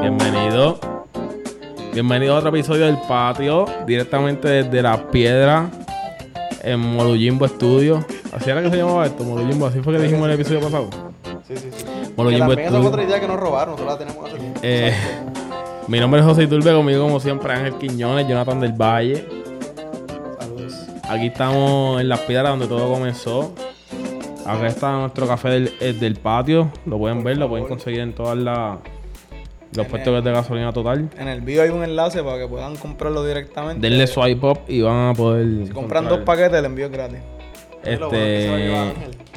Bienvenido. Bienvenido a otro episodio del patio, directamente desde la piedra en Molujimbo Studio. Así era que se llamaba esto, Molujimbo, así fue que dijimos en el episodio pasado. Sí, sí, sí. Molujimbo también esa Studio. otra idea que nos robaron, nosotros la tenemos hace tiempo. Eh, mi nombre es José Iturbe, conmigo como siempre Ángel Quiñones, Jonathan del Valle. Saludos. Aquí estamos en las piedras donde todo comenzó. Acá está nuestro café del, eh, del patio. Lo pueden ver, lo pueden conseguir en todas las los puestos de gasolina total. En el video hay un enlace para que puedan comprarlo directamente. Denle swipe up y van a poder. Si compran comprar. dos paquetes, el envío es gratis. Este.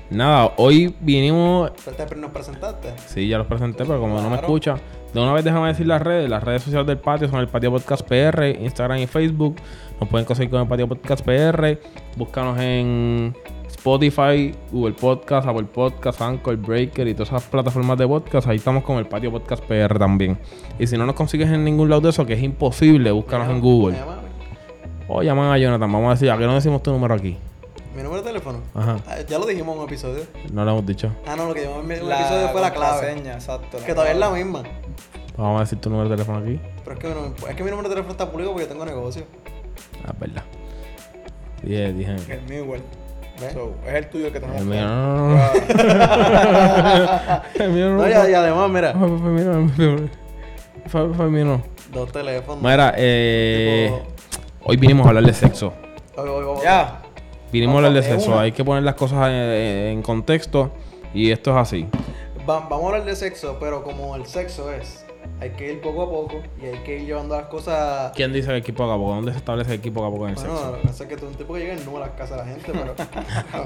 Nada, hoy vinimos. ¿Nos presentaste? Sí, ya los presenté, pero como no me escucha, de una vez déjame decir las redes. Las redes sociales del patio son el Patio Podcast PR, Instagram y Facebook. Nos pueden conseguir con el Patio Podcast PR. Búscanos en Spotify, Google Podcast, Apple Podcast, Anchor, Breaker y todas esas plataformas de podcast. Ahí estamos con el Patio Podcast PR también. Y si no nos consigues en ningún lado de eso, que es imposible, búscanos en Google. O llaman a Jonathan. Vamos a decir, ¿a qué no decimos tu número aquí? Mi número de teléfono. Ajá. Ah, ya lo dijimos en un episodio. No lo hemos dicho. Ah, no, lo que llamamos en un episodio fue la clave. contraseña, exacto. Que todavía es la misma. Vamos a decir tu número de teléfono aquí. Pero es que, no- es que mi número de teléfono está público porque yo tengo negocio. Ah, es verdad. Dije, dije. El mío igual. So, es el tuyo que tenemos. El mío, no. Ah, El mío no. No, y, y además, mira, Fue- fue mío, no, fue- fue- fue mío, no. dos teléfonos. Mira, eh, Tipo- hoy vinimos a hablar de sexo. Hoy- hoy vamos- Ya. Vinimos a hablar de De sexo. una. Hay que poner las cosas en, en contexto. Y esto es así. Va- vamos a hablar de sexo, pero como el sexo es, hay que ir poco a poco y hay que ir llevando las cosas. ¿Quién dice que aquí poco a poco? ¿Dónde se establece aquí poco a poco en el Bueno, sexo? que pasa es que tú un tipo que llega en a las casas de la gente, pero.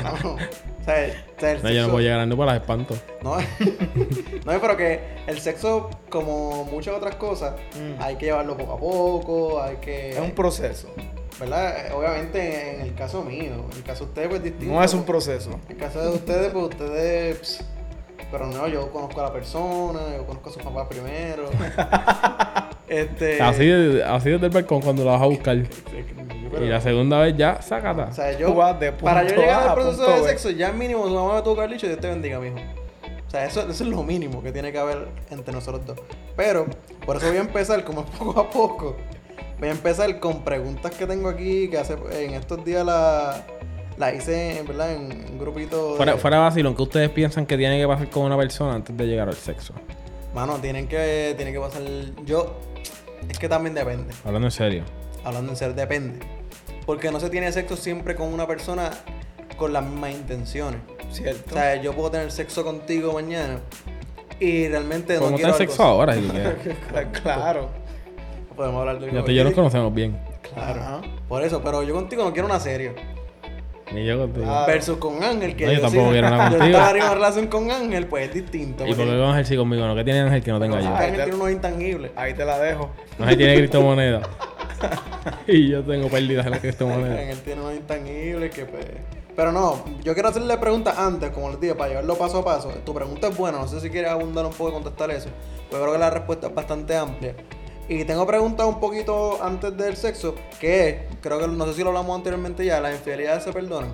no, no. O sea, el, o sea, el No, yo no sexo- puedo llegar a no para las espanto. No, no, pero que el sexo, como muchas otras cosas, Mm. hay que llevarlo poco a poco, hay que. Es un proceso. ¿Verdad? Obviamente, en el caso mío, en el caso de ustedes, pues distinto. No es un proceso. En el caso de ustedes, pues ustedes. Pero no, yo conozco a la persona, yo conozco a sus papás primero. este. Así, de- así desde el balcón cuando la vas a buscar. pero- Y la segunda vez ya, sácata. O sea, yo. Para yo llegar al proceso de sexo, ya mínimo su mamá me tuvo que haber dicho Dios te bendiga, mijo. O sea, eso, eso es lo mínimo que tiene que haber entre nosotros dos. Pero, por eso voy a empezar como poco a poco. Voy a empezar con preguntas que tengo aquí, que hace en estos días la, la hice, en verdad, en un grupito. de- Fuera, fuera vacilón, ¿qué ustedes piensan que tiene que pasar con una persona antes de llegar al sexo? Mano, tienen que, tienen que pasar. Yo. Es que también depende. Hablando en serio. Hablando en ser, depende. Porque no se tiene sexo siempre con una persona con las mismas intenciones. ¿Cierto? O sea, yo puedo tener sexo contigo mañana y realmente no quiero sexo ahora, claro. Podemos hablar de Ya tú y yo nos conocemos bien. Claro. Ajá. Por eso, pero yo contigo no quiero una serie. Ni yo contigo. Ah, Versus con Ángel, que No, yo tampoco sí- quiero nada yo contigo. estaría en una relación con Ángel, pues es distinto. ¿Y por qué porque- con Ángel sí conmigo? ¿No? ¿Qué tiene Ángel que no tenga porque yo? Ángel te- tiene unos intangibles. Ahí te la dejo. Ángel tiene criptomoneda. y yo tengo pérdidas en la criptomoneda. Ángel tiene unos intangibles que pues... Pero no, yo quiero hacerle preguntas antes, como les dije, para llevarlo paso a paso. Tu pregunta es buena, no sé si quieres abundar un poco y contestar eso. Pues creo que la respuesta es bastante amplia. Y tengo preguntas un poquito antes del sexo, que es, creo que no sé si lo hablamos anteriormente ya, las infidelidades se perdonan.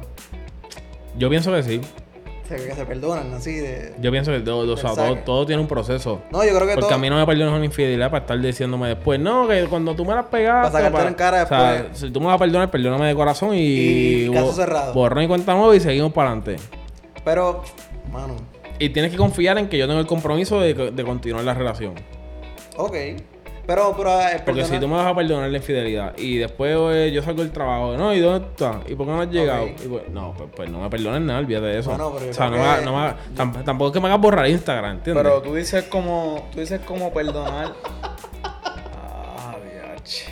Yo pienso que sí. Se que se perdonan, así de... Yo pienso que todo, o sea, todo, tiene un proceso. No, yo creo que Porque todo... a mí no me perdonas una infidelidad para estar diciéndome después, no, que cuando tú me las pegaste. Para sacarte en cara O sea, después. si tú me vas a perdonar, perdóname de corazón y. Y caso cerrado. Borrón y cuenta nueva y seguimos para adelante. Pero, mano, Y tienes que confiar en que yo tengo el compromiso de, de continuar la relación. ok. Pero, pero... eh, Porque si tú me vas a perdonar la infidelidad y después eh, yo salgo del trabajo, no, ¿y dónde está? ¿Y por qué no has llegado? Y pues, no, pues, pues no me perdones nada, olvídate de eso. Bueno, pero o sea, no me, no me tampoco es que me hagas borrar Instagram, ¿entiendes? Pero tú dices como. Tú dices como perdonar. Ah, diache.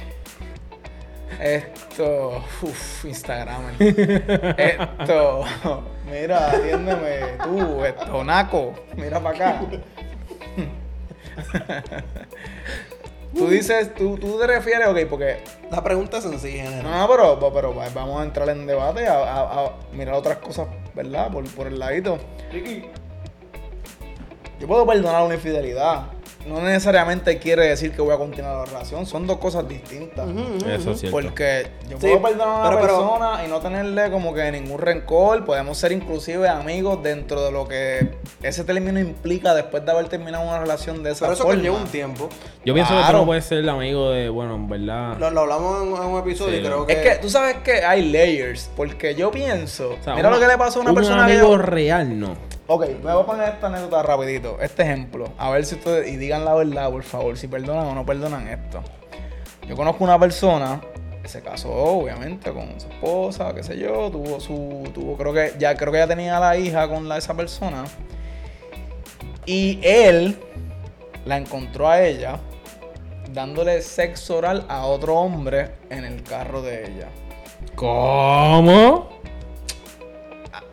Esto. Uff, Instagram. Esto. Mira, atiéndeme. Tú, esto, Naco. Mira para acá. Tú dices, tú, tú te refieres, ok, porque. La pregunta es sencilla, nena. No, pero, pero vamos a entrar en debate, a, a- a mirar otras cosas, ¿verdad? Por, por el ladito. Yo puedo perdonar una infidelidad. No necesariamente quiere decir que voy a continuar la relación. Son dos cosas distintas. Eso es cierto. Porque yo Sí, puedo perdonar a una pero- pero- persona y no tenerle como que ningún rencor. Podemos ser inclusive amigos dentro de lo que ese término implica después de haber terminado una relación de esa Pero eso forma. conlleva un tiempo. Yo pienso que tú no puedes ser el amigo de, bueno, en verdad. Lo, lo hablamos en, en un episodio Sí, y creo que... Es que tú sabes que hay layers. Porque yo pienso. o sea, mira una- lo que le pasó a una un persona que amigo yo- real, no. Ok, me voy a poner esta anécdota rapidito. Este ejemplo. A ver si ustedes... Y digan la verdad, por favor. Si perdonan o no perdonan esto. Yo conozco una persona se casó, obviamente, con su esposa, qué sé yo. Tuvo su... Tuvo, creo que... Ya creo que ya tenía la hija con la, esa persona. Y él la encontró a ella dándole sexo oral a otro hombre en el carro de ella. ¿Cómo?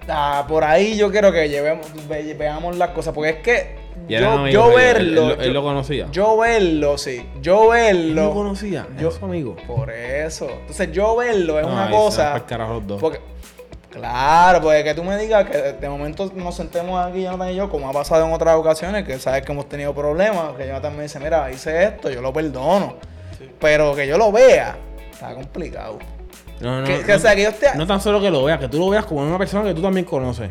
Ah, por ahí yo quiero que llevemos, ve- veamos las cosas, porque es que yo, amigos yo ellos, verlo, Él, él- él yo, lo conocía. yo verlo, sí, yo él lo verlo, conocía. yo- Yo su amigo. por eso, entonces yo verlo es No, una ahí se van cosa, carajo los dos. porque, claro, pues que tú me digas que de momento nos sentemos aquí, Jonathan y yo, como ha pasado en otras ocasiones, que sabes que hemos tenido problemas, que Jonathan me dice, mira, hice esto, yo lo perdono, pero que yo lo vea, está complicado. No, no, que, no, que, o sea, que yo esté... no tan solo que lo veas, que tú lo veas como una persona que tú también conoces.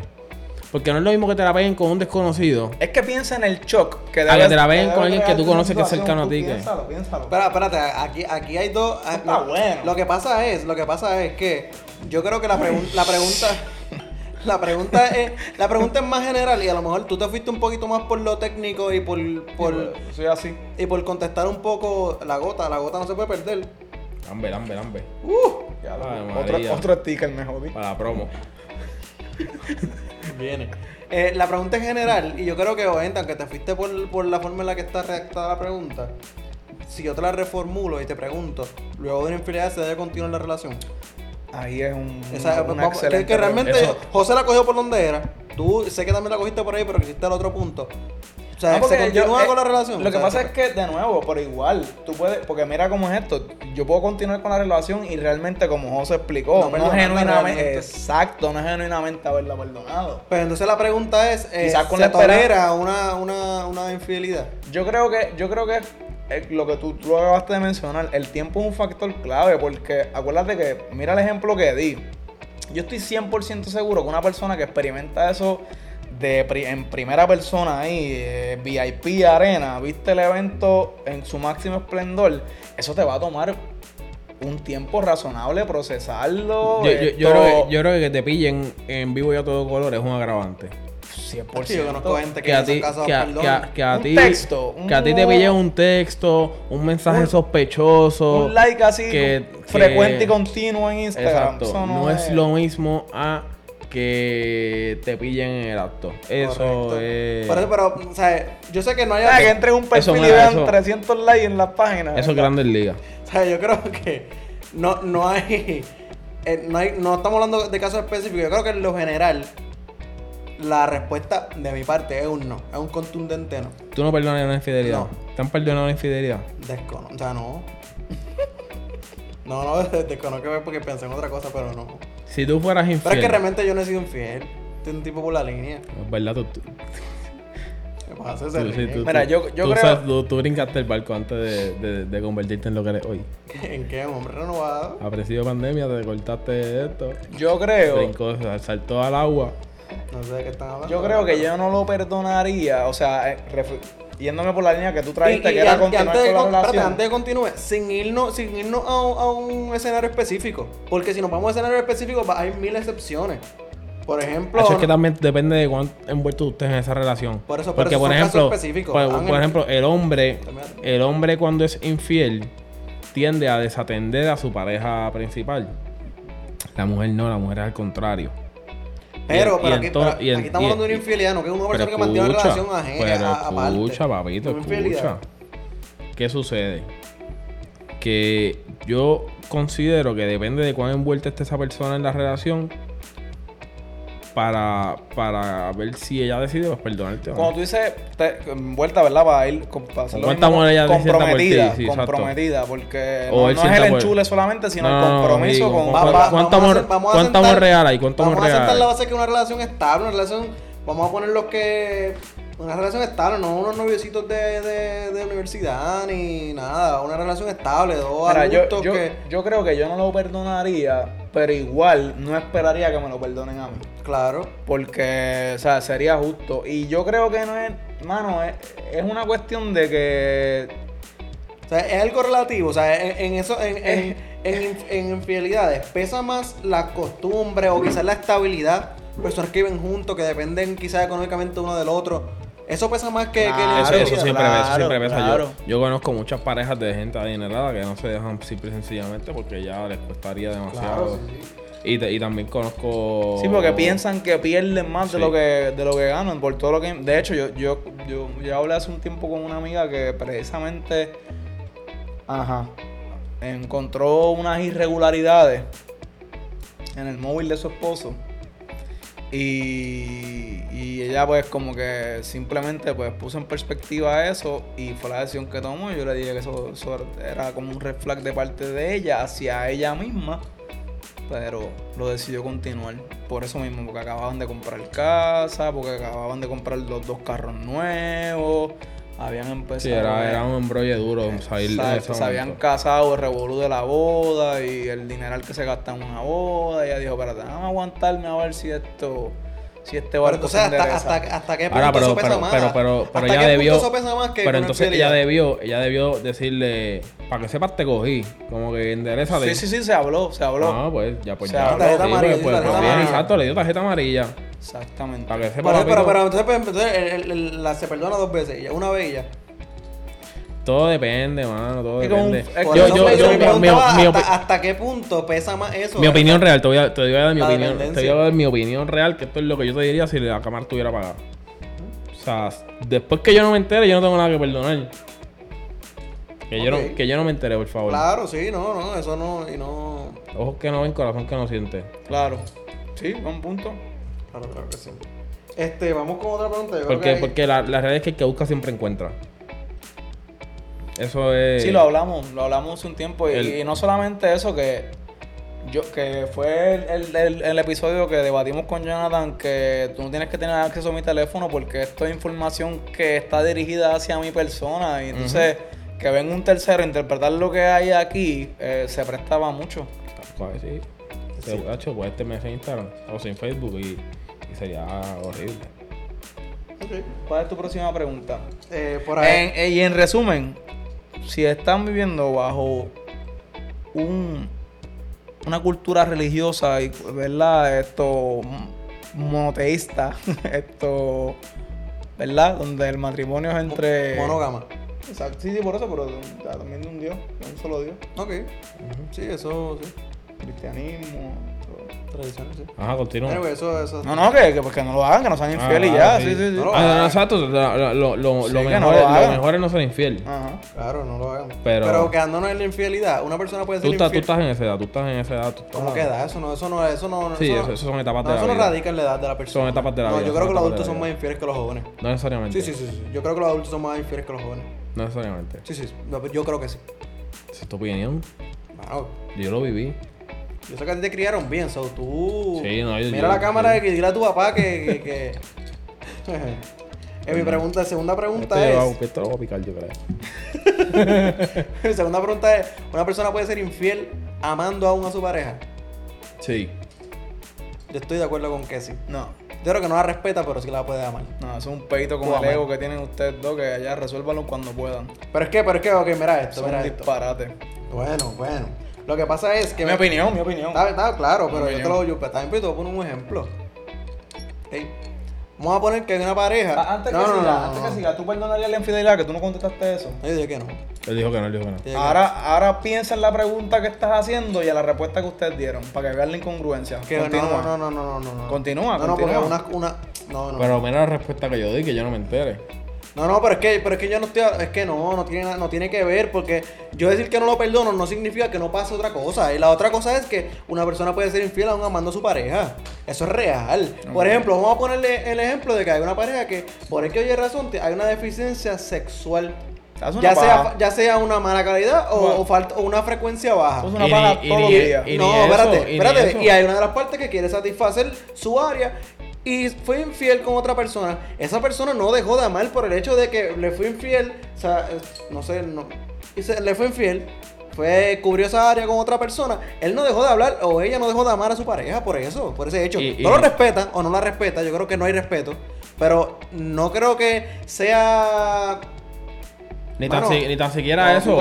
Porque no es lo mismo que te la peguen con un desconocido. Es que piensa en el shock que A que te la vean debe con alguien que tú conoces que es cercano a ti, Piénsalo, piénsalo. Espera, espérate, aquí, aquí hay dos. ah, está lo- bueno. Lo que pasa es, lo que pasa es que yo creo que la, pregun- la pregunta. La pregunta es, la pregunta es más general y a lo mejor tú te fuiste un poquito más por lo técnico y por, por soy así. y por contestar un poco la gota, la gota no se puede perder. Lambe, lambe, lambe. Uh, Ya lo- Ay, otro, sticker me jodí. Para la promo. viene. Eh, la pregunta es general y yo creo que obviamente aunque te fuiste por, por la forma en la que está redactada la pregunta, si yo te la reformulo y te pregunto, luego de una infidelidad se debe continuar la relación. Ahí es un, Esa- una que- excelente que, realmente. Eso- José la cogió por donde era. Tú sé que también la cogiste por ahí, pero quisiste el otro punto. Sea, No, se continúa yo- con eh, la relación. Lo O que sea, pasa es que, de nuevo, pero igual, tú puedes, porque mira cómo es esto. Yo puedo continuar con la relación y realmente, como José explicó, No no, genuinamente. Exacto, no es genuinamente haberla perdonado. Pues entonces la pregunta es, eh, Quizás con ¿se la tolera una, una, una infidelidad? Yo creo que, yo creo que eh, lo que tú, tú lo acabaste de mencionar, el tiempo es un factor clave, porque acuérdate que, mira el ejemplo que di. Yo estoy 100% seguro que una persona que experimenta eso de pri- en primera persona ahí, eh, VIP Arena, viste el evento en su máximo esplendor, eso te va a tomar un tiempo razonable procesarlo. Yo, yo- yo creo que, yo creo que te pillen en vivo y a todo color es un agravante. 100%. Sí, yo conozco gente que, Que a ti, que a, perdona. que a- que a Un ti, texto, que a ti te pillen un texto, un mensaje un- sospechoso. un like así que- frecuente que- y continuo en Instagram. Exacto. Eso No, es lo mismo a que te pillen en el acto. Eso Correcto. es. Por eso, pero, o sea, yo sé que no hay... Ah, que entre un perfil Eso, y vean eso- 300 likes en las páginas. Eso es Grandes Ligas. O sea, yo creo que no, no hay, eh, no hay- no estamos hablando de casos específicos. Yo creo que en lo general la respuesta de mi parte es un no, es un contundente no. Tú no perdonas una infidelidad. No. ¿Te han perdonado una infidelidad? Descono, o sea, no. No, no, desconozco porque pensé en otra cosa, pero no. Si tú fueras infiel. Pero es que realmente yo no he sido infiel. Estoy un tipo por la línea. Es verdad, tú, tú- ¿Qué pasa? tú- sí, tú- Mira, tú- yo- yo tú creo- sabes, tú, tú brincaste el barco antes de, de- de convertirte en lo que eres hoy. ¿En qué? ¿Un hombre renovado? A principio de pandemia te cortaste esto. Yo creo, Brincó, saltó al agua. No sé de qué están hablando. yo creo que yo no lo perdonaría. O sea, eh, refu- yéndome por la línea que tú trajiste, Y- y que era y continuar antes, de, con la con- espérate, relación. antes de continúe, sin irnos, sin irnos a, un- a un escenario específico. Porque si nos vamos a escenario específico, va- hay mil excepciones. Por ejemplo, Hacho, es que también depende de cuánto envuelto usted en esa relación. Por eso- por Porque, eso por ejemplo, por, por ejemplo, el hombre, el hombre cuando es infiel tiende a desatender a su pareja principal. La mujer no, la mujer es al contrario. Pero, Y- pero y aquí, entonces- pero y en- aquí estamos hablando de una infidelidad, no que es una persona que mantiene una relación ajena. pero a- escucha, papito, Una infidelidad. escucha. ¿Qué sucede? Que yo considero que depende de cuán envuelta esté esa persona en la relación para, para ver si ella decide pues, perdonarte no. Cuando tú dices te- envuelta, ¿verdad? Para ir con, para hacerlo ¿Cuántas mismo, por ti? comprometida, exacto. comprometida, porque O no, es el por- enchule solamente, sino No, el compromiso digo, con... ¿cu- Va- cu- va- ¿Cuánto amor, hacer- vamos a cuánto amor real hay? ¿Cuánto amor Vamos a sentar la real? base que una relación estable, una relación. Vamos a poner los que. Una relación estable, no unos noviecitos de, de, de universidad ni nada. Una relación estable, dos Mira, yo, adultos yo, que. yo creo que yo no lo perdonaría, pero igual no esperaría que me lo perdonen a mí. Claro. Porque, o sea, sería justo. Y yo creo que no es, mano, es, es una cuestión de que O sea, es algo relativo. O sea, en, en eso, en, en, en, en infidelidades, pesa más la costumbre o quizás la estabilidad. Personas que viven juntos, que dependen quizás económicamente uno del otro. Eso pesa más que, Claro, Eso, eso siempre pesa, claro, siempre pesa. claro. Yo, yo conozco muchas parejas de gente adinerada que no se dejan simple y sencillamente porque ya les costaría demasiado. Claro, sí, sí. Y, te- y también conozco. Sí, porque piensan que pierden más de lo que de lo que ganan por todo lo que de hecho yo yo yo, yo hablé hace un tiempo con una amiga que precisamente ajá encontró unas irregularidades en el móvil de su esposo y, ella pues como que simplemente pues puso en perspectiva eso y fue la decisión que tomó yo le dije que eso, era como un red de parte de ella hacia ella misma pero lo decidió continuar. Por eso mismo, porque acababan de comprar casa, porque acababan de comprar los dos carros nuevos, habían empezado. Sí, era, era un embrollo duro salir de ese se habían casado, el revolú de la boda y el dineral que se gasta en una boda. Y ella dijo, espérate, vamos a aguantarme a ver si esto, si este barco entonces, se hasta, endereza. hasta, hasta qué punto Ahora, pero, eso pesa pero, más. pero, pero, pero ¿Hasta ella qué debió. punto eso pesa más que pero entonces ella debió, ella debió decirle, para que sepas te cogí, como que enderezate. Sí, sí, sí, se habló, se habló. Ah, pues ya, pues Se ya. habló. Tarjeta Sí, pues, amarilla, pues, pues, amarilla. exacto, le dio tarjeta amarilla. Exactamente. Para que sepa Pero, pero, pero entonces, pues, entonces el- el- el- la, se perdona dos veces, ya, una vez y ya. Todo depende, mano, todo Es como un- depende. Yo, yo, yo, me mi, mi- hasta, qué punto pesa más eso. mi opinión real, te voy a, te voy a dar mi La opinión. Te voy a dar mi opinión real, que esto es lo que yo te diría si la cámara estuviera apagada. O sea, después que yo no me entere, yo no tengo nada que perdonar. Que, yo, no, que yo no me entere, por favor. Claro, sí, no, no, eso no, y no... Ojos que no ven, corazón que no siente. Claro. Sí, buen punto. Claro, claro que sí. Este, vamos con otra pregunta. Yo creo Porque, que- porque la, la realidad es que el que busca siempre encuentra. Eso es. Sí, lo hablamos, lo hablamos hace un tiempo. Y, El- y no solamente eso, que yo que fue el, el- el- el episodio que debatimos con Jonathan, que tú no tienes que tener acceso a mi teléfono porque esto es información que está dirigida hacia mi persona. Y entonces, que venga un tercero a interpretar lo que hay aquí, eh, se prestaba mucho. Pues sí. Sí. Te- Hacho, puedes tenerse en Instagram o sea, en Facebook y, y sería horrible. Ok. ¿Cuál es tu próxima pregunta? Eh, por ahí. En- eh, y en resumen, si están viviendo bajo un, una cultura religiosa y, ¿verdad? Esto m- monoteísta, esto, ¿verdad? Donde el matrimonio es entre... Monógama. Exacto, sí, sí, por eso, pero también de un Dios, de un solo Dios. Ok. Sí, eso, sí. Cristianismo. Tradiciones, sí. Ajá, continúa. Anyway, eso, eso. No, no, que, que, pues que no lo hagan, que no sean infieles y ya, Ah, sí, sí, sí. No lo Ah, no, hagan. exacto. Lo, lo, lo, Sí, lo que mejor, no lo es- lo hagan. mejor es no ser infiel. Ajá. Claro, no lo hagan. Pero- Pero quedándonos en la infidelidad, una persona puede Tú, ser estás- tú infiel. estás en esa edad, tú estás en esa edad. tú ¿Cómo queda? Eso no, eso no, eso no. Sí, eso, eso, no- eso son etapas no, de la eso no vida. radica en la edad de la persona. Son etapas de la no, vida, yo son creo que los adultos son vida. más infieles que los jóvenes. No necesariamente. Sí, sí, sí. Yo creo que los adultos son más infieles que los jóvenes. No necesariamente. Sí, sí. No, Yo creo que sí. Es tu opinión. Wow. Yo lo viví. Yo sé que a ti te criaron bien, so tú. Sí, no, yo- Mira yo- la cámara yo- y dile a tu papá que. que, que... Eh, mi pregunta, segunda pregunta yo hago- es. esto lo voy a picar, yo creo. mi segunda pregunta es: ¿una persona puede ser infiel amando aún a su pareja? Sí. Yo estoy de acuerdo con que sí. No. Yo creo que no la respeta, pero sí la puede amar. No, eso es un peito como el ego que tienen ustedes dos, que allá resuélvanlo cuando puedan. Pero es que, pero es que, ok, mira esto, es mira un esto. disparate. Bueno, bueno. Lo que pasa es que. Mi opinión, mi opinión. Está, está claro, pero yo te lo yo, también te voy a poner un ejemplo. Ok. Vamos a poner que hay una pareja. Ah, Antes no, que no, siga, no, antes no. que siga, ¿tú perdonarías la infidelidad que tú no contestaste eso? Yo dije que no. Él dijo que no, él dijo que no. Ahora, ahora piensa en la pregunta que estás haciendo y en la respuesta que ustedes dieron, para que vean la incongruencia. Que no, Continúa. no, no, no, no, no, no. Continúa, No, no, porque una, una. No, no. Pero mira la respuesta que yo di, que yo no me entere. No, no, pero es que, pero es que yo no estoy, es que no, no tiene, no tiene que ver, porque yo decir que no lo perdono no significa que no pase otra cosa. Y la otra cosa es que una persona puede ser infiel aún amando a su pareja. Eso es real. Por ejemplo, vamos a ponerle el ejemplo de que hay una pareja que, por el que oye razón, hay una deficiencia sexual. Ya sea, ya sea una mala calidad o, Bueno. o falta, o una frecuencia baja. Es una Y paja ni- y todos ni- los días. y ni no, eso, espérate, espérate. Y hay una de las partes que quiere satisfacer su área y fue infiel con otra persona, esa persona no dejó de amar por el hecho de que le fue infiel, o sea, no sé, no, le fue infiel, fue, cubrió esa área con otra persona, él no dejó de hablar o ella no dejó de amar a su pareja por eso, por ese hecho. Y- no y- lo respeta o no la respeta, yo creo que no hay respeto, pero no creo que sea... Ni tan, si- ni tan siquiera eso.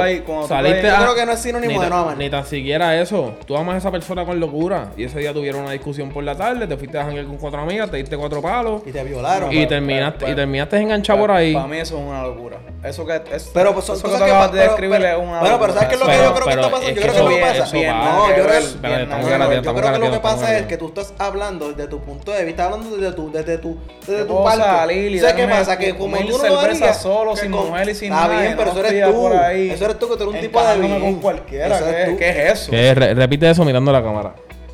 Saliste Yo a- creo que no es sinónimo ni de tan- no amar. Ni tan siquiera eso. Tú amas a esa persona con locura. Y ese día tuvieron una discusión por la tarde, te fuiste a janguear con cuatro amigas, te diste cuatro palos. Y te violaron. Y terminaste, y terminaste enganchado por ahí. Para mí eso es una locura. Eso que es, Pero pues son eso que cosas tú que acabas pa- de pero- describir pero- es una bueno, pero ¿sabes qué es lo que Pero- yo creo que está pasando? Yo creo que lo pasa. No, yo creo que- lo que pasa es que tú estás hablando desde tu punto de vista, hablando desde tu, desde tu, desde tu parte. sé qué pasa, que como tú no lo solo, sin mujer y sin nada, bien, pero no eso eres tú. por ahí Eso eres tú, que tú eres un tipo de bien. con cualquiera. Eso eres ¿Qué, tú. qué es eso? Repite eso mirando la cámara.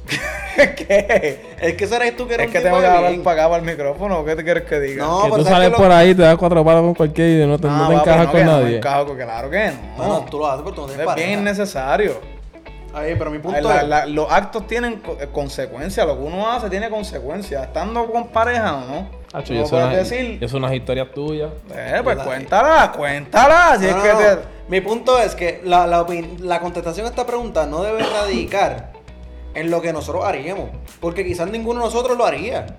¿Qué? Es que eso eres tú que eres Es un que tipo tengo que hablar para acá para el micrófono. ¿Qué te quieres que diga? No, que tú ¿sabes sales por lo- ahí, te das cuatro palos con cualquiera y no te, no te papi, encajas no, con que no nadie. encajo, claro que no. Bueno, tú lo haces, pero tú no tienes es pareja. bien innecesario. Ahí, pero mi punto La- es... la- los actos tienen eh, consecuencias. Lo que uno hace tiene consecuencias. Estando con pareja o no. Hacho, yo sé una- puedes decir. yo unas historias tuyas. Eh, pues La- cuéntala, cuéntala. Si No, es no, que no. te. Mi punto es que la, la contestación a esta pregunta no debe radicar en lo que nosotros haríamos. Porque quizás ninguno de nosotros lo haría.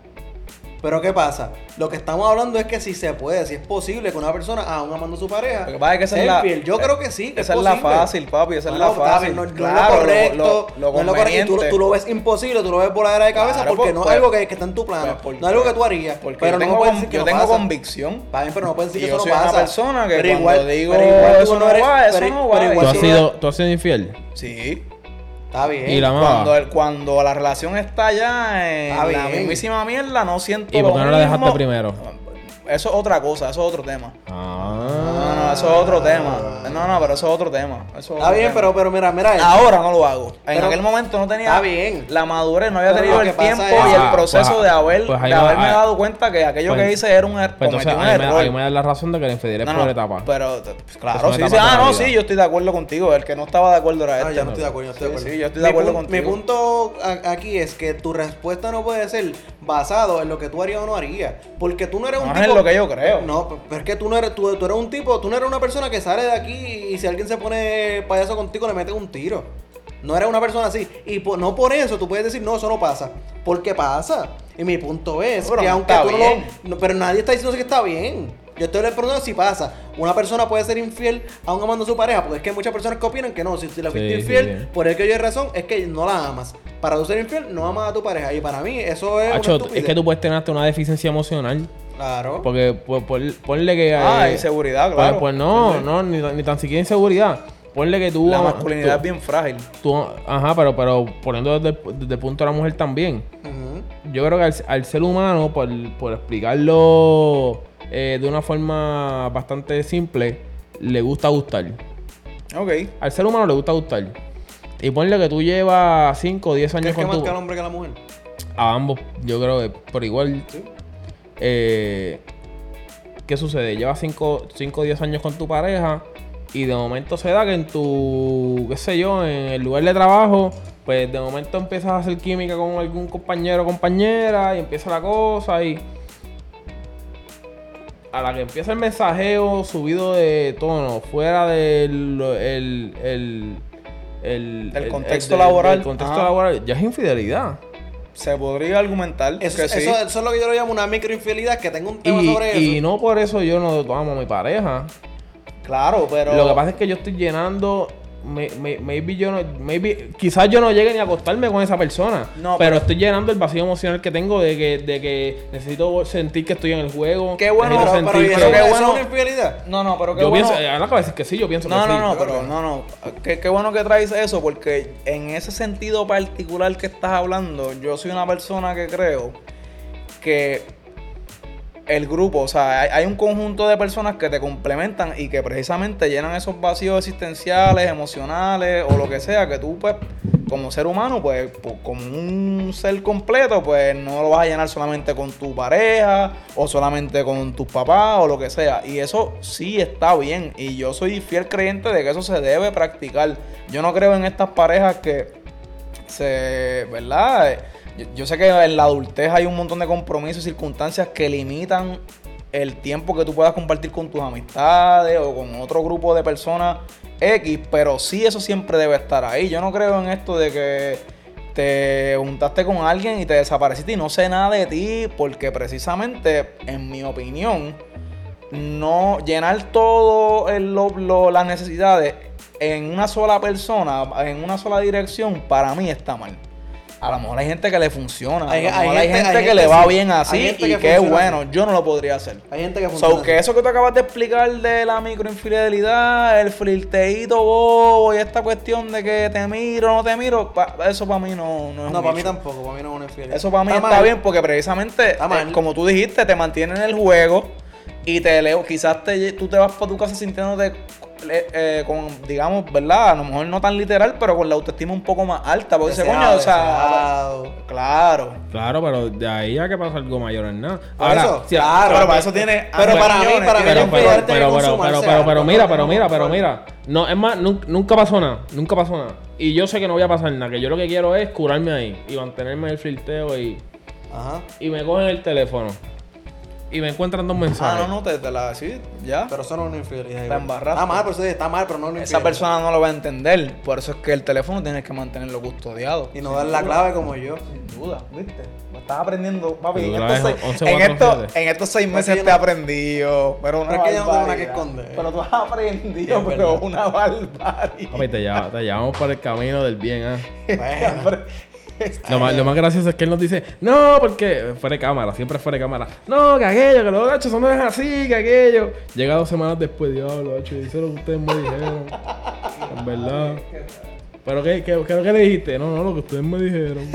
Pero ¿qué pasa? Lo que estamos hablando es que si se puede, si es posible que una persona, aún amando a su pareja, Lo que pasa es que esa es sea la- infiel. Yo creo que sí, que esa es es la posible. fácil, papi, esa es la fácil. No, es lo- lo correcto. lo- lo no es lo correcto. Y tú, conveniente. tú lo ves imposible, tú lo ves voladera de cabeza Claro, porque pues, no pues, es algo que, que está en tu plano. Pues, porque- no es algo que tú harías. Porque pero yo no tengo, puedes con- decir que yo no tengo pasa. convicción. Está bien, pero no puedes decir Y que yo eso soy no una pasa. persona que Pero cuando igual- digo pero igual tú eso no eres- va, eso pero- no pero va. igual ¿Tú has, tú sido, ¿Tú has sido infiel? Sí. Está bien. Y la mamá. Cuando, el- cuando la relación está ya en Está la bien. mismísima mierda, no siento ¿Y por qué no la dejaste primero? Eso es otra cosa, eso es otro tema. Ah. No, no, eso es otro tema. No, no, pero eso es otro tema. Eso es Está otro bien, tema. pero, pero mira, mira. esto. Ahora no lo hago. En Pero- aquel momento no tenía Está bien. la madurez, no había Pero tenido lo el que pasa tiempo es- y el Ah, proceso pues, de, haber, pues ahí de va- haberme ahí- dado cuenta que aquello Pues- que hice era un, er- Pues cometí entonces un ahí me, error. ahí me da la razón de que la infidelidad No, es por no, etapa. Pero, pues, Es claro, una sí, etapa sí. de Ah, no, vida. sí, yo estoy de acuerdo contigo. El que no estaba de acuerdo era Ah, este. ya no estoy de acuerdo, yo estoy de Sí, acuerdo. sí, yo estoy Mi de acuerdo pun- contigo. Mi punto a- aquí es que tu respuesta no puede ser basado en lo que tú harías o no harías. Porque tú no eres un No es tipo. lo que yo creo. No, pero es que tú no eres, tú, tú eres un tipo, tú no eres una persona que sale de aquí y si alguien se pone payaso contigo le metes un tiro. No eres una persona así. Y por- no por eso tú puedes decir, no, eso no pasa. Porque pasa. Y mi punto es Pero que aunque tú no lo. no, pero nadie está diciendo que está bien. Yo estoy preguntando si pasa. Una persona puede ser infiel aún amando a su pareja. Porque es que hay muchas personas que opinan que no. Si, si la fuiste Sí, infiel, sí. por el que yo hay razón, es que no la amas. Para tú ser infiel, no amas a tu pareja. Y para mí, eso es. Hacho, una es que tú puedes tener hasta una deficiencia emocional. Claro. Porque pues, pon- ponle que. Ah, eh, inseguridad, pues- claro. Pues, no, no, ni, ni tan siquiera inseguridad. Ponle que tú. La masculinidad tú- es bien frágil. tú- ajá, pero, pero poniendo desde, el- desde el punto de la mujer también. Yo creo que al, al ser humano, por, por explicarlo eh, de una forma bastante simple, le gusta gustar. Ok. Al ser humano le gusta gustar. Y ponle que tú llevas 5 o 10 años ¿Crees que con más tu... que al hombre que a la mujer? A ambos, yo creo que por igual. Sí. eh, ¿Qué sucede? Llevas 5 o 10 años con tu pareja y de momento se da que en tu, qué sé yo, en el lugar de trabajo, pues de momento empiezas a hacer química con algún compañero o compañera y empieza la cosa y a la que empieza el mensajeo subido de tono, fuera del el, el, el, Del contexto del- laboral. del contexto Ajá. laboral, ya es infidelidad. Se podría argumentar Eso, que sí. eso, es lo que yo lo llamo una microinfidelidad, que tengo un tema Y, sobre y eso. no por eso yo no amo a mi pareja. Claro, pero. Lo que pasa es que yo estoy llenando. May- may- maybe yo no. Maybe, quizás yo no llegue ni a acostarme con esa persona. No, pero, pero- estoy llenando el vacío emocional que tengo de que, de que necesito sentir que estoy en el juego. Qué bueno, pero, pero, sentir ¿y que- qué eso bueno. es una infidelidad? No, no, pero qué yo bueno. pienso, de decir que sí, yo pienso No, que no, sí. no, creo pero no, no. Qué, qué bueno que traes eso, porque en ese sentido particular que estás hablando, yo soy una persona que creo que el grupo, o sea, hay, un conjunto de personas que te complementan y que precisamente llenan esos vacíos existenciales, emocionales o lo que sea, que tú, pues, como ser humano, pues, pues, como un ser completo, pues no lo vas a llenar solamente con tu pareja o solamente con tus papás o lo que sea. Y eso sí está bien. Y yo soy fiel creyente de que eso se debe practicar. Yo no creo en estas parejas que se, ¿verdad? Yo, sé que en la adultez hay un montón de compromisos y circunstancias que limitan el tiempo que tú puedas compartir con tus amistades o con otro grupo de personas X, pero sí eso siempre debe estar ahí. Yo no creo en esto de que te juntaste con alguien y te desapareciste y no sé nada de ti, porque precisamente, en mi opinión, no llenar todo el, lo- las necesidades en una sola persona, en una sola dirección, para mí está mal. A lo mejor hay gente que le funciona, a Hay- lo hay mejor hay gente- que gente le va sí. bien así y que que es bueno. Yo no lo podría hacer. Hay gente que So, funciona. que eso que tú acabas de explicar de la microinfidelidad, el flirteíto bobo y esta cuestión de que te miro o no te miro, pa- eso para mí no, no es No, para mí tampoco, para mí no es una infidelidad. Eso para mí está, bien porque precisamente, eh, como tú dijiste, te mantiene en el juego y te leo, quizás te, tú te vas para tu casa sintiéndote eh, eh, con, digamos, ¿verdad? A lo mejor no tan literal, pero con la autoestima un poco más alta. Porque dice, Deseado, coño, o sea, claro. Claro, pero de ahí a que pasa algo mayor en nada. Ahora, eso, si- claro. pero para eso tiene Pero para mí, para mí pero, pero, pero, pero, pero, mira, pero mira, pero mira. No, es más, nunca, nunca pasó nada. Nunca pasó nada. Y yo sé que no voy a pasar nada. Que yo lo que quiero es curarme ahí. Y mantenerme en el flirteo y, Ajá. y me cogen el teléfono. Y me encuentran dos Ah, mensajes. no, no, te, te la sí, ya. Pero eso no es una infidelidad. Igual. embarraste. Está mal, por eso está mal, pero no es una Esa persona no lo va a entender. Por eso es que el teléfono tienes que mantenerlo custodiado. Y no dar la clave como yo. Sin duda, ¿viste? Lo estás aprendiendo, papi. En estos, seis, 11, en, 4, estos, 7. en estos seis meses te he aprendido. Pero una Pero es que yo no tengo nada que esconder. Pero tú has aprendido, pero una barbaridad. Papi, te, lleva- te llevamos por el camino del bien, ¿ah? Bueno, Lo más, lo más gracioso es que él nos dice, no, porque fuera de cámara, siempre fuera de cámara. No, que aquello, que los hachos no es así, que aquello. Llega dos semanas después, diablo, hacho, dice lo que ustedes me dijeron. Es verdad. ¿Pero qué, qué, qué, qué le dijiste? No, no, lo que ustedes me dijeron.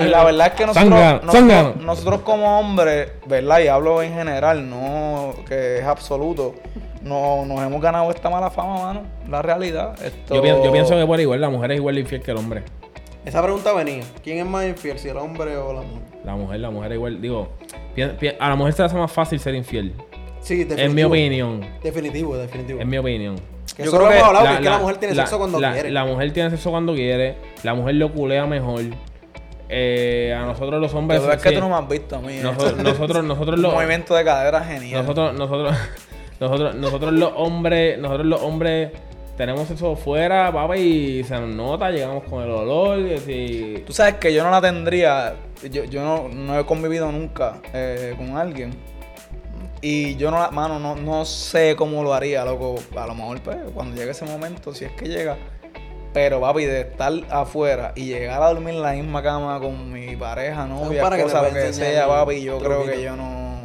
Y la verdad es que nosotros, nosotros, como hombres, ¿verdad? Y hablo en general, no que es absoluto. No, nos hemos ganado esta mala fama, mano. La realidad. Esto... Yo, pienso, yo pienso que por igual, la mujer es igual de infiel que el hombre. Esa pregunta venía. ¿Quién es más infiel, si el hombre o la mujer? La mujer, la mujer igual, digo, a la mujer se le hace más fácil ser infiel. Sí, definitivo. En mi opinión. Definitivo, definitivo. En mi opinión. Que Yo creo que hemos hablado, La- que es que la la- mujer tiene la- sexo cuando la- quiere. La mujer tiene sexo cuando quiere. La mujer lo culea mejor. Eh, a nosotros los hombres. Pero es que sí, tú no me has visto a mí. nosotros, nosotros, nosotros Un los. movimiento de cadera genial. Nosotros, nosotros, nosotros, nosotros los hombres, nosotros los hombres tenemos eso fuera, papá, y se nos nota, llegamos con el olor, y así. Tú sabes que yo no la tendría. Yo, yo no, no he convivido nunca eh, con alguien. Y yo no la, mano, no, no sé cómo lo haría, loco. A lo mejor, pues, cuando llegue ese momento, si es que llega. Pero, papi, de estar afuera y llegar a dormir en la misma cama con mi pareja, novia, te cosa, lo que sea, papi, yo creo que yo no.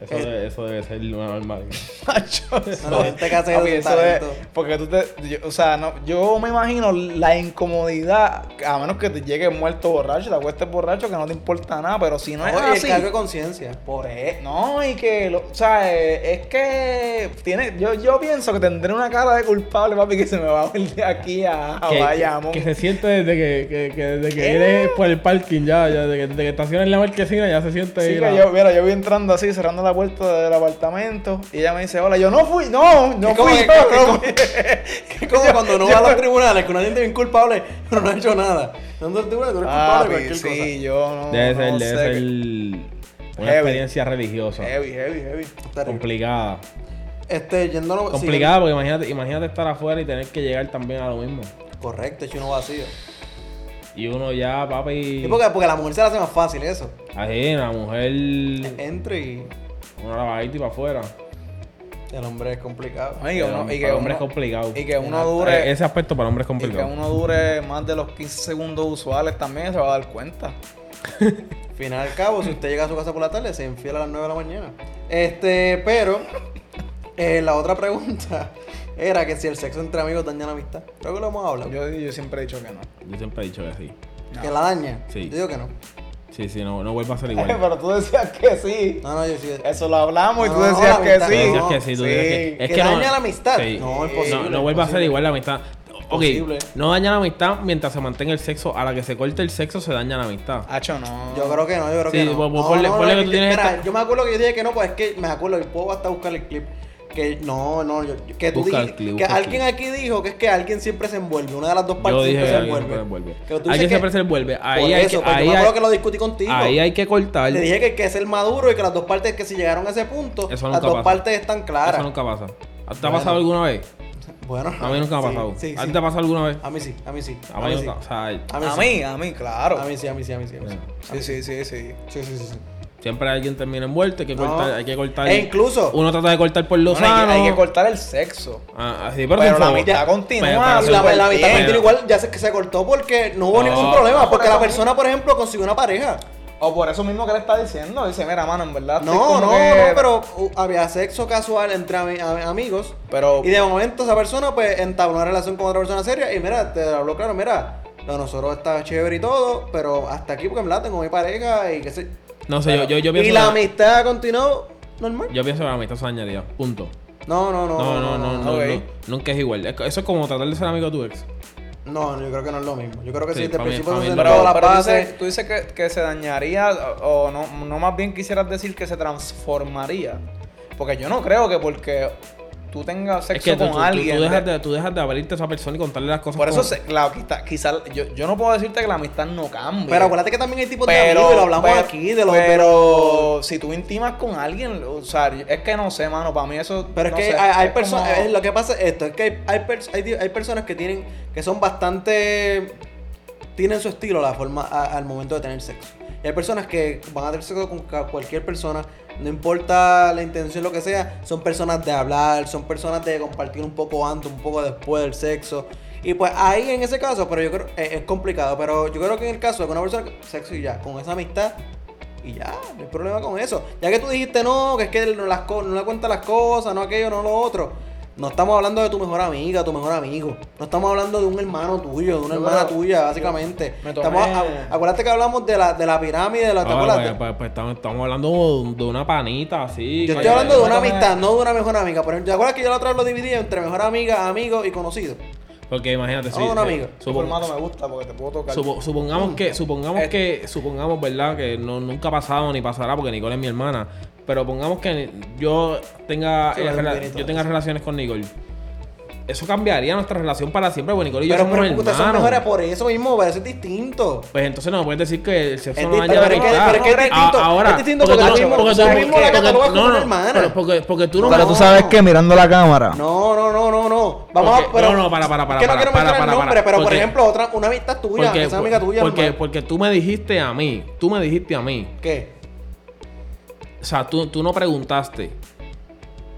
Eso, debe, eso debe ser una normal. Macho, No, la gente que hace Papi, eso eso es- porque tú te, yo- o sea, no, yo me imagino la incomodidad, a menos que te llegues muerto borracho, te acuestes borracho, que no te importa nada, pero si no es el así, cargo de conciencia. por e- no, y que, lo, o sea, eh, es que tiene, yo, yo pienso que tendré una cara de culpable, papi, que se me va a ir de aquí a, a que, Bayamón. que se siente desde que, que, que desde que ¿Qué? vienes por el parking ya, ya desde que, desde que estacionas en la marquesina ya se siente Sí, ahí que la- yo, mira, yo voy entrando así, cerrando la puerta del apartamento, y ella me dice, hola, yo no fui, no, no Es fui que- yo, no como- fui". Es como cuando uno va a los tribunales, que uno siente bien culpable, pero no ha hecho nada. Dando el tribunal, tú eres culpable de Papi, cualquier sí, yo no. Debe ser, no debe sé ser qué- una Heavy. experiencia religiosa. Heavy, heavy, heavy. Complicada. Este, yéndonos. Complicada porque imagínate, imagínate estar afuera y tener que llegar también a lo mismo. correcto, hecho uno vacío. Y uno ya, papi. Y porque, porque a la mujer se le hace más fácil eso. Así, la mujer. Entre y Una lavadita y para afuera. el hombre es complicado. Ay, que Pero uno- y que el hombre es complicado. Y que uno Eh, dure. Ese aspecto para el hombre es Y que complicado. uno dure más de los 15 segundos usuales también se va a dar cuenta. Final al cabo, si usted llega a su casa por la tarde, se infiel a las 9 de la mañana. Este, pero eh, la otra pregunta era que si el sexo entre amigos daña la amistad. Creo que lo hemos hablado. Yo, yo siempre he dicho que no. Yo siempre he dicho que sí. Que la daña. Sí. Yo digo que no. Sí, sí, no, no vuelva a ser igual. Pero tú decías que sí. No, no, yo sí. Eso lo hablamos y tú No, decías que sí. Decías no. que sí, tú Sí. decías que, es Que que no, daña la amistad. Sí. No, imposible, No, no vuelva a ser igual la amistad. Ok, Imposible. no daña la amistad mientras se mantenga el sexo. A la que se corte el sexo se daña la amistad. Hacho, no. Yo creo que no, yo creo Sí, que no. pues, pues, No, ponle- no, ponle no, que tú yo- tienes mira, esta- Yo me acuerdo que yo dije que no, pues es que me acuerdo y puedo hasta buscar el clip. Que no, no, yo- que tú Busca dijiste- el clip, que alguien clip. aquí dijo que es que alguien siempre se envuelve. Una de las dos Yo partes dije siempre que se alguien envuelve. siempre se envuelve. Que tú dices Alguien que- siempre se envuelve. Ahí Por hay eso, que, ahí yo me hay- acuerdo que lo discutí contigo. ahí hay que cortar. Te dije que hay que ser maduro y que las dos partes que si llegaron a ese punto, Eso las dos pasa. partes están claras. Eso nunca pasa. ¿Te ha pasado alguna vez? Bueno, A mí nunca me ha pasado. Sí, ¿A sí. ti te ha pasado alguna vez? A mí sí, a mí sí. A mí nunca. O sea, A mí, A sí. mí, a mí, claro. A mí sí, a mí sí, a mí sí. A mí sí. Sí, sí, sí, sí. Sí, siempre alguien termina envuelto. Hay que No. cortar. Hay que cortar. E incluso- Uno trata de cortar por lo Bueno, hay, que, hay que cortar el sexo. Ah, sí, pero, Pero sin la amistad continúa, Pero- pero- la, súper la mitad bien. contigo igual ya se, que se cortó porque no hubo No, ningún problema. no, porque por la persona, por ejemplo, consiguió una pareja. O por eso mismo que le está diciendo. Dice, mira, mano, en verdad. No, no, que- no, pero uh, había sexo casual entre amigos. Pero. Y de momento esa persona pues entabló una relación con otra persona seria y mira, te habló claro, mira, lo de nosotros está chévere y todo, pero hasta aquí porque en verdad tengo mi pareja y qué sé. No sé, yo, yo, yo pienso. y la que- amistad continuó normal. Yo pienso que la amistad se dañaría. Punto. No, no, no. No, no, no, no. no. Nunca es igual. Es- Eso es como tratar de ser amigo de tu ex. No, yo creo que no es lo mismo. Yo creo que Sí, si desde el principio se no. Pero, todas las pero tú dices, tú dices que, que se dañaría, o no, no más bien quisieras decir que se transformaría. Porque yo no creo que porque tú tengas Es sexo que tú, con tú- alguien. tú dejas de- tú dejas de abrirte a esa persona y contarle las cosas. por eso, claro, quizá, quizá- yo, yo no puedo decirte que la amistad no cambie. Pero acuérdate que también hay tipos de amigos y lo hablamos pero- aquí de los. pero si tú intimas con alguien, o sea, es que no sé, mano, para mí eso. Pero es que sé, hay, personas, como- lo que pasa es esto, es que hay, hay, pers- hay personas que tienen, que son bastante, tienen su estilo la forma a- al momento de tener sexo. Y hay personas que van a tener sexo con cualquier persona, no importa la intención, lo que sea, son personas de hablar, son personas de compartir un poco antes, un poco después del sexo. Y pues ahí en ese caso, pero yo creo, es, es complicado, pero yo creo que en el caso de una persona, sexo y ya, con esa amistad, y ya, no hay problema con eso. Ya que tú dijiste no, que es que no, las no le cuenta las cosas, no aquello, no lo otro. No estamos hablando de tu mejor amiga, tu mejor amigo. No estamos hablando de un hermano tuyo, de una Yo hermana tuya, básicamente. me tomé- Estamos, a- acuérdate que hablamos de la, de la pirámide, de la, ¿te Ah, pues, pues, pues, estamos, estamos hablando de una panita así. yo estoy hablando de una tomé- amistad, no de una mejor amiga. Por ejemplo, ¿te acuerdas que yo la otra vez lo dividí entre mejor amiga, amigo y conocido? Porque imagínate, sí. Vamos a una eh, formato me gusta porque te puedo tocar. supo- supongamos que, supongamos Eh. que, supongamos, ¿verdad? Que no, nunca ha pasado ni pasará porque Nicole es mi hermana. Pero pongamos que yo tenga, Sí, eh, rela- yo tenga relaciones con Nicole. Eso cambiaría nuestra relación para siempre, porque Nicole y yo Pero, somos pero ustedes son hermanos. mejores por eso mismo, pero eso es distinto. Pues entonces no me puedes decir que el sexo Es no es que- amistad. pero es que es distinto, A- ahora, es distinto porque porque tú- mismo- porque tú tú- mismo la porque- catalogas como no, una no, hermana. pero porque, porque tú no Pero tú sabes que mirando la cámara. No, no, no, no, no. Vamos Porque- a. Pero, no, no, para, para, para, es que no para, quiero para, mencionar para, el nombre, pero por porque- ejemplo, otra, una amistad tuya, porque, esa amiga tuya. porque, porque tú me dijiste a mí, tú me dijiste a mí, ¿Qué? O sea, tú, tú no preguntaste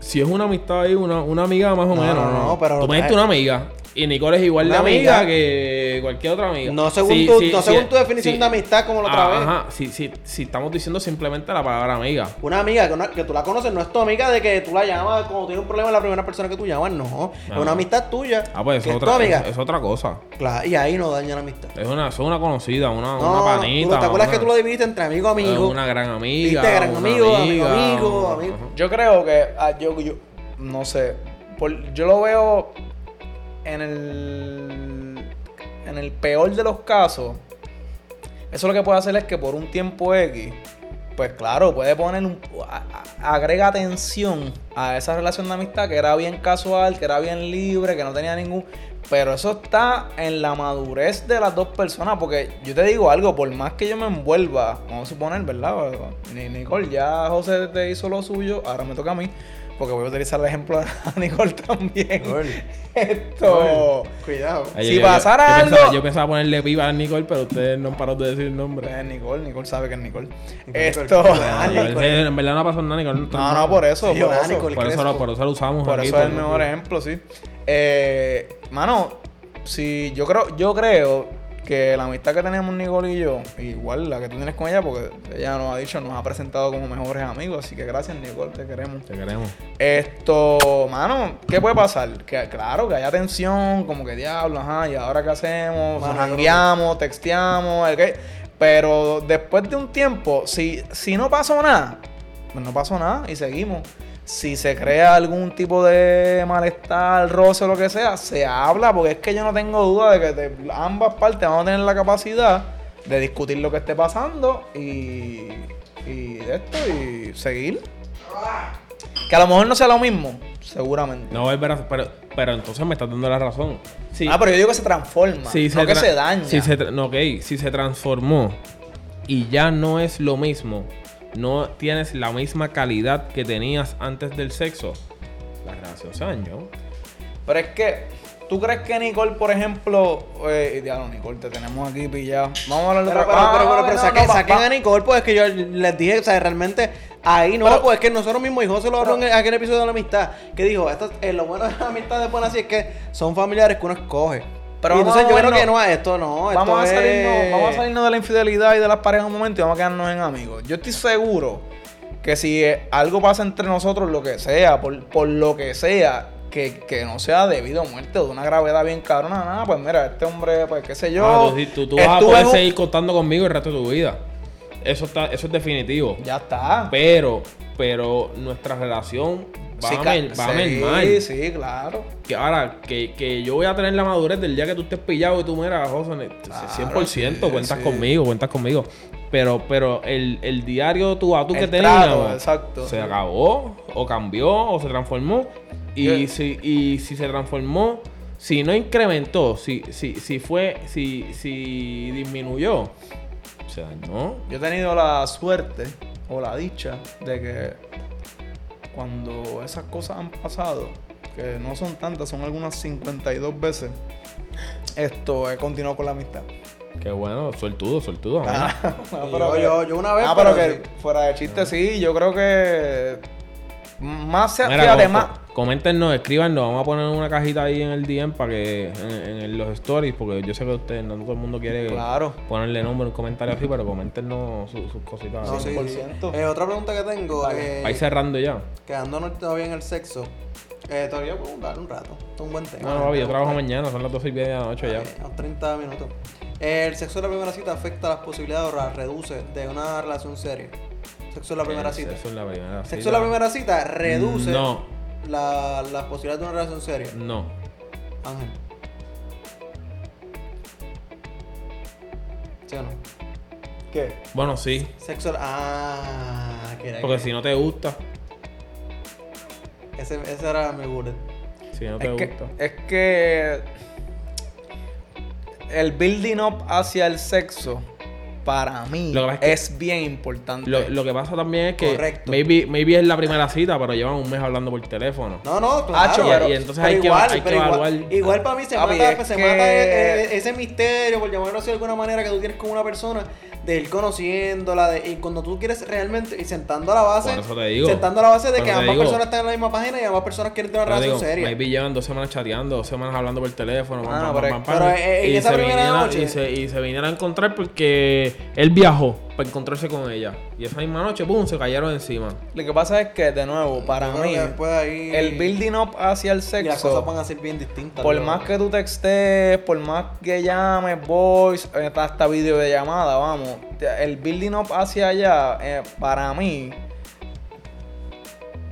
si es una amistad ahí, una, una amiga más o No, menos. no, no, pero- Tú me dijiste una amiga. Y Nicole es igual de amiga, amiga. que cualquier otra amiga. No según, Sí, tu, sí, no sí, según tu definición sí. de amistad como la otra vez. Ajá, sí, sí, sí, estamos diciendo simplemente la palabra amiga. Una amiga que, una- que tú la conoces no es tu amiga de que tú la llamas cuando tienes un problema es la primera persona que tú llamas, no. Es una amistad tuya. Ah, pues que es es tu otra, amiga. es, es otra cosa. Claro, y ahí no daña la amistad. Es una, es una conocida, una, No, una tú- panita. ¿Te acuerdas que tú lo dividiste entre amigo amigo? Una gran amiga. Viste, gran una amigo, amigo, amiga, amigo, amigo. Yo creo que ah, yo, yo no sé, por- yo lo veo en el en el peor de los casos. Eso lo que puede hacer es que por un tiempo X, pues claro, puede poner un agrega atención a esa relación de amistad que era bien casual, que era bien libre, que no tenía ningún pero eso está en la madurez de las dos personas, porque yo te digo algo, por más que yo me envuelva, vamos a suponer, ¿verdad? Ni- Nicole, ya José te hizo lo suyo, ahora me toca a mí, porque voy a utilizar el ejemplo de Nicole también. Esto... Cuidado. Ay, Si yo- yo- pasara yo algo- Pensaba, yo pensaba ponerle piba a Nicole, pero ustedes no parado de decir el nombre. Es Nicole, Nicole sabe que es Nicole. Esto... Ah, Nicole, Nicole. En verdad no pasó nada, Nicole. No, no, por eso, Sí, por eso. Nicole. Por eso, lo, por eso lo usamos Por aquí, eso es el mejor ejemplo, sí. Eh, mano, si yo creo, yo creo que la amistad que tenemos Nicole y yo, igual la que tú tienes con ella, porque ella nos ha dicho, nos ha presentado como mejores amigos, así que gracias Nicole, te queremos. Te queremos. Esto, mano, ¿qué puede pasar? Que claro, que haya tensión, como que diablo, ajá, y ahora qué hacemos, jangueamos, texteamos, qué. pero después de un tiempo, si, si no pasó nada, pues no pasó nada y seguimos. Si se crea algún tipo de malestar, roce o lo que sea, se habla, porque es que yo no tengo duda de que de ambas partes van a tener la capacidad de discutir lo que esté pasando y, y esto y seguir. Que a lo mejor no sea lo mismo, seguramente. No volver a... Pero, pero entonces me estás dando la razón. Sí, Ah, pero yo digo que se transforma, no que se daña. Si se, no, ok, si se transformó y ya no es lo mismo, no tienes la misma calidad que tenías antes del sexo, la relación se dañó. Pero es que, ¿tú crees que Nicole, por ejemplo, eh, diablo, Nicole, te tenemos aquí pillado? Vamos a hablar de Pero, pero, pero, pero, saquen, no, a Nicole, pues es que yo les dije, o sea, realmente ahí no, Pero- pues es que nosotros mismos, y José lo habló en el- aquel episodio de la amistad, que dijo, esto, eh, lo bueno de la amistad de buena así es que son familiares que uno escoge. Pero y vamos entonces a yo creo que no, esto no, esto Vamos a, es- salirnos, vamos a salirnos de la infidelidad y de las parejas un momento y vamos a quedarnos en amigos. Yo estoy seguro que si eh, algo pasa entre nosotros, lo que sea, por, por lo que sea, que, que no sea debido a muerte o de una gravedad bien cabrona, nada, pues mira, este hombre, pues qué sé yo. Ah, tú, tú- tú vas a poder un- seguir contando conmigo el resto de tu vida. Eso está, eso es definitivo. Ya está. Pero, pero nuestra relación va, Sí, a, sí, mermar. sí, claro. Que ahora, que, que yo voy a tener la madurez del día que tú estés pillado y tú miras, José, Claro, 100%, sí, cuentas sí. conmigo, cuentas conmigo. Pero, pero el, el diario tú a tú que El teníamos exacto. se acabó, o cambió, o se transformó. Y si, y si se transformó, si no incrementó, si, si, si fue, si, si disminuyó, se dañó. Yo he tenido la suerte o la dicha de que cuando esas cosas han pasado, que no son tantas, son algunas 52 veces, esto he continuado con la amistad. Qué bueno, suertudo, suertudo. amén. Ah, yo, yo, yo una vez, ah, pero pero que sí. fuera de chiste, sí, yo creo que más se Mira, fíjate, más. Co- coméntenos, escríbanos. Vamos a poner una cajita ahí en el DM para que en, en los stories, porque yo sé que ustedes, no todo el mundo quiere Claro. ponerle nombre, un comentario así, pero coméntenos sus, sus cositas. No, sí, sí. 100%. Eh, otra pregunta que tengo, Dale. eh, ir cerrando ya. quedándonos todavía en el sexo, eh, todavía puedo darle un rato, esto es un buen tema. No, no, papi, yo trabajo mañana, son las 12 y media de la noche ya. A 30 minutos. Eh, el sexo de la primera cita afecta las posibilidades o las reduce de una relación seria. Sexo de la primera El cita. Sexo en la primera Sexo cita. de la primera cita reduce No, la- las posibilidades de una relación seria. no. Ángel. ¿Sí o no? ¿Qué? Bueno, sí, Sexo. Ah, que era porque que- si no te gusta, Ese, ese era mi bullet. si no te Es que, gusta. es que el building up hacia el sexo para mí Lo que pasa es es, bien importante. Lo, lo que pasa también es que Correcto. maybe, maybe es la primera cita, pero llevan un mes hablando por teléfono. No, no, claro. Hacho, y- y entonces hay que- hay que pero igual, evaluar. igual para mí se Papi, mata, es se que- mata ese misterio, por llamarlo así de alguna manera, que tú tienes con una persona, de ir conociéndola, de, y cuando tú quieres realmente, y sentando a la base, Por eso te digo. sentando a la base de Por que ambas digo. personas están en la misma página y ambas personas quieren tener una Pero relación digo, seria. maybe llevan dos semanas chateando, dos semanas hablando por teléfono, Ah, pam, pero pam, pam, pero y, esa se primera viniera, noche- y, se, y se vinieran a encontrar porque él viajó para encontrarse con ella. Y esa misma noche, pum, se cayeron encima. Lo que pasa es que, de nuevo, para mí, ahí- el building up hacia el y las cosas sexo, van a ser bien distintas. por luego. más que tú textes, por más que llames, voice, eh, hasta video de llamada, vamos, el building up hacia allá, eh, para mí,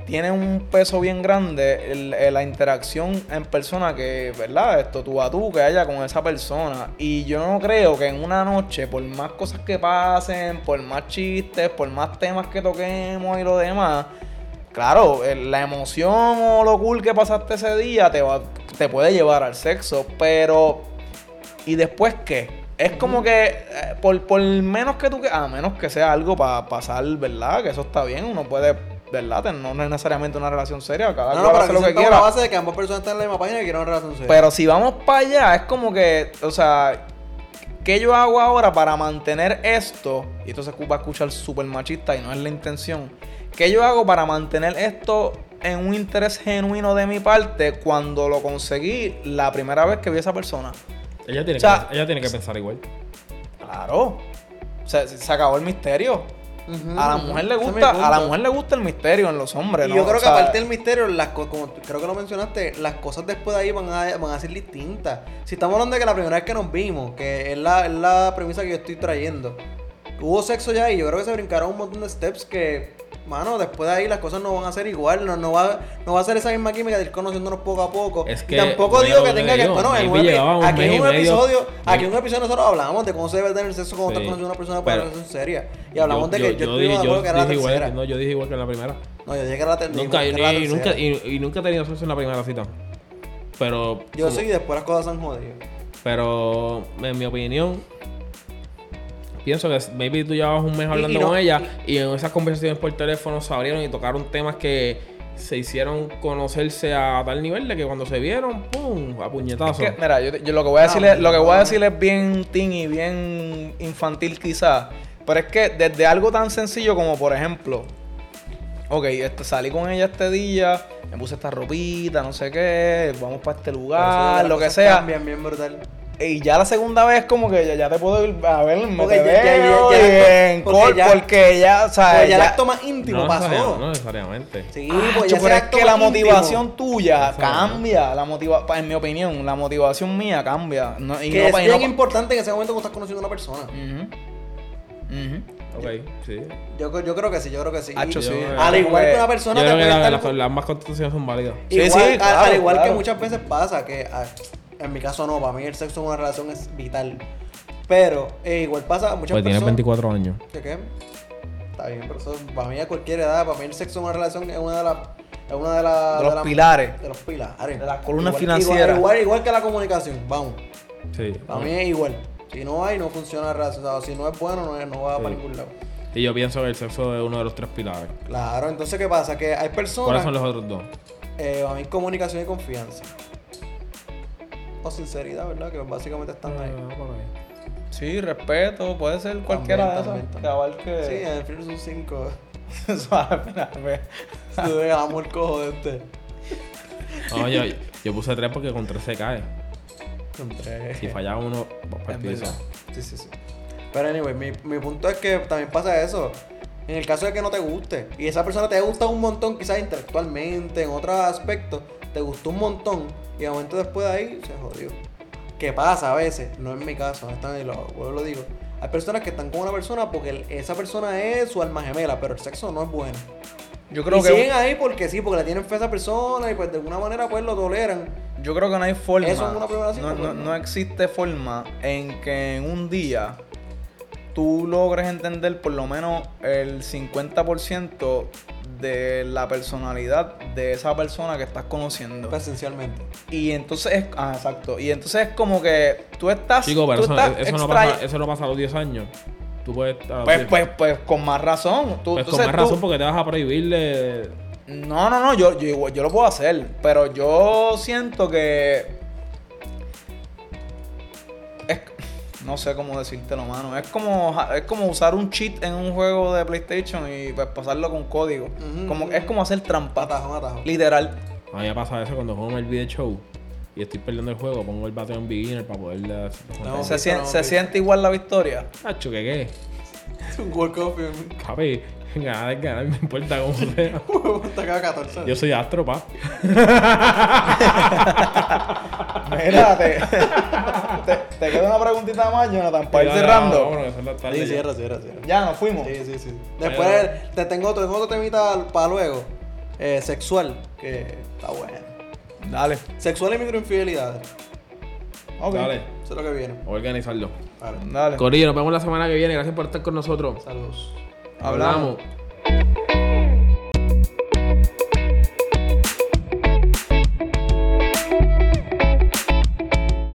tiene un peso bien grande el- el- la interacción en persona que, ¿verdad? Esto tú a tú que haya con esa persona. Y yo no creo que en una noche, por más cosas que pasen, por más chistes, por más temas que toquemos y lo demás, claro, la emoción o lo cool que pasaste ese día te, va, te puede llevar al sexo, pero ¿y después qué? Es como que, eh, por, por menos que tú que, a menos que sea algo para pasar, ¿verdad? Que eso está bien, uno puede, ¿verdad? Ten- No es necesariamente una relación seria, cada No, no, cual hace lo que quiera. la base de que ambas personas están en la misma página y quieren una relación seria. Pero si vamos para allá, es como que, o sea, ¿qué yo hago ahora para mantener esto? Y esto se va a escuchar súper machista y no es la intención. ¿Qué yo hago para mantener esto en un interés genuino de mi parte cuando lo conseguí la primera vez que vi a esa persona? Ella tiene, O sea, que, ella tiene que pensar igual. Claro. Se, se acabó el misterio. A la mujer le gusta, a la mujer le gusta el misterio en los hombres, Y ¿no? yo creo O que sea, aparte del misterio, las co- como creo que lo mencionaste, las cosas después de ahí van a, van a ser distintas. Si estamos hablando de que la primera vez que nos vimos, que es la, es la premisa que yo estoy trayendo, hubo sexo ya y yo creo que se brincaron un montón de steps que, mano, después de ahí las cosas no van a ser igual, no, no, va, no va a ser esa misma química de ir conociéndonos poco a poco. Es Y que, tampoco bueno, digo que que tenga que, bueno, en aquí en y un episodio, aquí en un episodio nosotros hablamos de cómo se debe tener sexo cuando Sí. estás conociendo a una persona para Pero- una relación seria. Y hablamos de que yo, yo, dije, de acuerdo yo que era la dije tercera. igual, no, yo dije igual que en la primera. No, yo llegué a la tercera. Nunca, y, y nunca, y, y nunca he tenido sexo en la primera cita. Pero. Yo como- sí, y después las cosas se han jodido. Pero, en mi opinión, pienso que maybe tú llevabas un mes hablando y no- con ella y en esas conversaciones por teléfono se abrieron y tocaron temas que se hicieron conocerse a tal nivel de que cuando se vieron, ¡pum! a puñetazo. Es que, mira, yo, yo lo que voy a No, decirle, lo que voy a no. decir es bien teen y bien infantil quizás. Pero es que desde algo tan sencillo como por ejemplo, ok, este, salí con ella este día, me puse esta ropita, no sé qué, vamos para este lugar, lo que sea. Cambian bien brutal. Y ya la segunda vez como que ya, ya te puedo ir a ver, me Porque te ya- veo ya- y ya- en porque call, ya- porque ya, o sea, Pues ya el acto más íntimo no, pasó. necesariamente, no necesariamente. Sí, Ah, pues ya pero es que la más íntimo- motivación tuya cambia. La motiva en mi opinión, la motivación mía cambia. No, y Que no es bien importante en ese momento cuando estás conociendo a una persona. Ujú. Ujú. Ok, sí. Yo, yo creo que sí, yo creo que sí. Hacho, sí. Al igual que una Yo persona creo te que la- estar... la- las ambas contestaciones son válidas. Sí, igual, sí, al- claro, al igual claro. que muchas veces pasa que ah, en mi caso no, para mí el sexo en una relación es vital. Pero eh, igual pasa a muchas Pues tienes personas. 24 años. ¿Qué qué? Está bien, pero eso para mí a cualquier edad, para mí el sexo en una relación es una de las es una de, las De los pilares. de los pilares. De la columna Igual- financiera. Igual, igual, igual que la comunicación, vamos. Sí. Para mí es igual. Si no hay, no funciona la relación. O sea, si no es bueno, no, es- no va Sí. para ningún lado. Y yo pienso que el sexo es uno de los tres pilares. Claro, entonces ¿qué pasa? Que hay ¿Cuáles personas... son los otros dos? Eh, a mí comunicación y confianza. O sinceridad, ¿verdad? Que básicamente están ahí. Sí, respeto, puede ser cualquiera de También, esas. también, Que. Sí, en el film son cinco. Suave, mira, ve. Tú ves, amo el cojo de este. No, yo, yo puse tres porque con tres se cae. Entre- Si fallaba uno, verdad. Sí, sí, sí. Pero anyway, mi, mi punto es que también pasa eso. En el caso de que no te guste y esa persona te gusta un montón, quizás intelectualmente, en otros aspectos, te gustó un montón y de momento después de ahí se jodió. ¿Qué pasa a veces? No es mi caso, honestamente, lo, lo digo. Hay personas que están con una persona porque esa persona es su alma gemela, pero el sexo no es bueno. Yo creo y que. siguen ahí porque sí, porque le tienen fe a esa persona y pues de alguna manera pues lo toleran. Yo creo que no hay forma. Eso en una primera cita, no, no- pues, no. no existe forma en que en un día tú logres entender por lo menos el 50% de la personalidad de esa persona que estás conociendo. Esencialmente. Y entonces es. Ah, exacto. Y entonces es como que tú estás. Chico, pero tú eso, estás eso no pasa, eso no pasa a los 10 años. Tú puedes. Pues, 10. pues, pues con más razón. Tú, Pues con más tú- razón porque te vas a prohibirle. No, no, no, yo, yo, igual- yo lo puedo hacer, pero yo siento que... no sé cómo decírtelo, mano. Es como, es como usar un cheat en un juego de PlayStation y pues pasarlo con código. Como, es como hacer trampa. Atajo. Literal. A mí me pasa eso cuando juego en el video show y estoy perdiendo el juego, pongo el bateo en beginner para poderle. No. se, siente igual la victoria. Hacho, ¿qué qué? un World Cup. Ganar es ganar, me importa cómo sea. Acá 14. Yo soy astro, pa. Mira, te, te, te queda una preguntita más, Jonathan, para ir Ya, ya, cerrando. vámonos, que son las tardes Sí, ya. cierra, cierra, cierra. Ya, nos fuimos. Sí, sí, sí. Después te tengo otro, tengo otro temita para luego. Eh, sexual, que está bueno. Dale. Sexual y microinfidelidades. Ok. Dale, Eso es lo que viene. a organizarlo. Vale. Dale. Corillo, nos vemos la semana que viene. Gracias por estar con nosotros. Saludos. Hablamos.